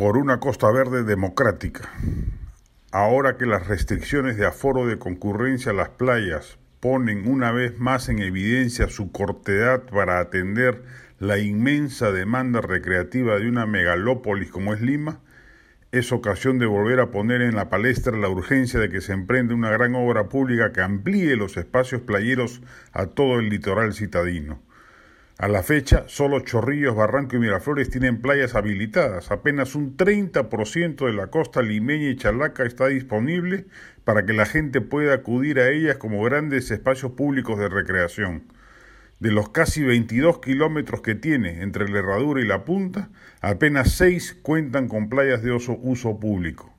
por una Costa Verde democrática. Ahora que las restricciones de aforo de concurrencia a las playas ponen una vez más en evidencia su cortedad para atender la inmensa demanda recreativa de una megalópolis como es Lima, es ocasión de volver a poner en la palestra la urgencia de que se emprenda una gran obra pública que amplíe los espacios playeros a todo el litoral citadino. A la fecha, solo Chorrillos, Barranco y Miraflores tienen playas habilitadas. Apenas un 30% de la costa limeña y chalaca está disponible para que la gente pueda acudir a ellas como grandes espacios públicos de recreación. De los casi 22 kilómetros que tiene entre la herradura y la punta, apenas 6 cuentan con playas de uso público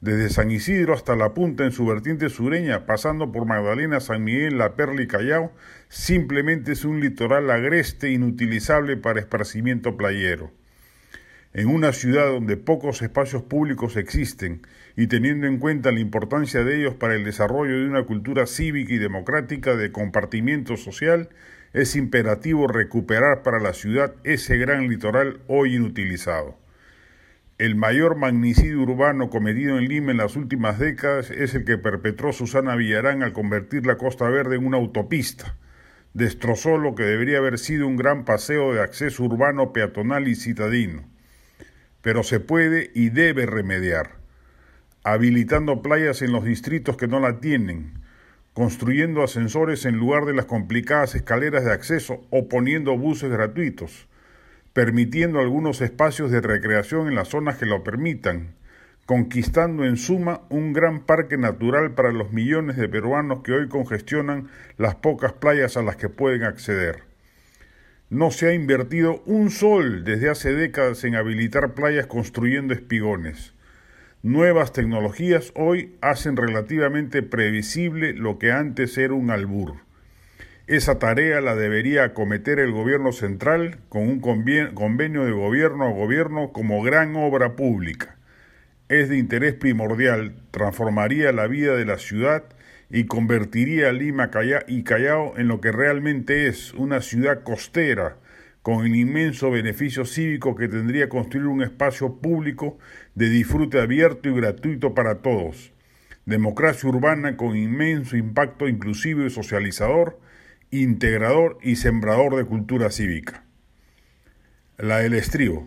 desde San Isidro hasta La Punta en su vertiente sureña, pasando por Magdalena, San Miguel, La Perla y Callao, simplemente es un litoral agreste inutilizable para esparcimiento playero. En una ciudad donde pocos espacios públicos existen y teniendo en cuenta la importancia de ellos para el desarrollo de una cultura cívica y democrática de compartimiento social, es imperativo recuperar para la ciudad ese gran litoral hoy inutilizado. El mayor magnicidio urbano cometido en Lima en las últimas décadas es el que perpetró Susana Villarán al convertir la Costa Verde en una autopista. Destrozó lo que debería haber sido un gran paseo de acceso urbano, peatonal y citadino. Pero se puede y debe remediar, habilitando playas en los distritos que no la tienen, construyendo ascensores en lugar de las complicadas escaleras de acceso o poniendo buses gratuitos permitiendo algunos espacios de recreación en las zonas que lo permitan, conquistando en suma un gran parque natural para los millones de peruanos que hoy congestionan las pocas playas a las que pueden acceder. No se ha invertido un sol desde hace décadas en habilitar playas construyendo espigones. Nuevas tecnologías hoy hacen relativamente previsible lo que antes era un albur. Esa tarea la debería acometer el gobierno central con un convenio de gobierno a gobierno como gran obra pública. Es de interés primordial, transformaría la vida de la ciudad y convertiría a Lima y Callao en lo que realmente es, una ciudad costera, con el inmenso beneficio cívico que tendría construir un espacio público de disfrute abierto y gratuito para todos. Democracia urbana con inmenso impacto inclusivo y socializador, integrador y sembrador de cultura cívica. La del estribo,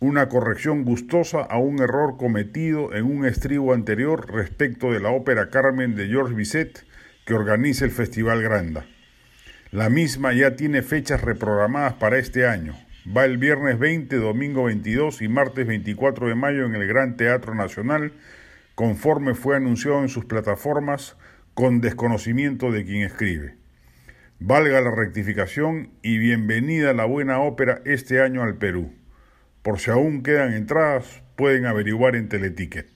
una corrección gustosa a un error cometido en un estribo anterior respecto de la ópera Carmen de Georges Bizet que organiza el Festival Granda. La misma ya tiene fechas reprogramadas para este año. Va el viernes 20, domingo 22 y martes 24 de mayo en el Gran Teatro Nacional, conforme fue anunciado en sus plataformas con desconocimiento de quien escribe. Valga la rectificación y bienvenida la buena ópera este año al Perú. Por si aún quedan entradas, pueden averiguar en Teleticket.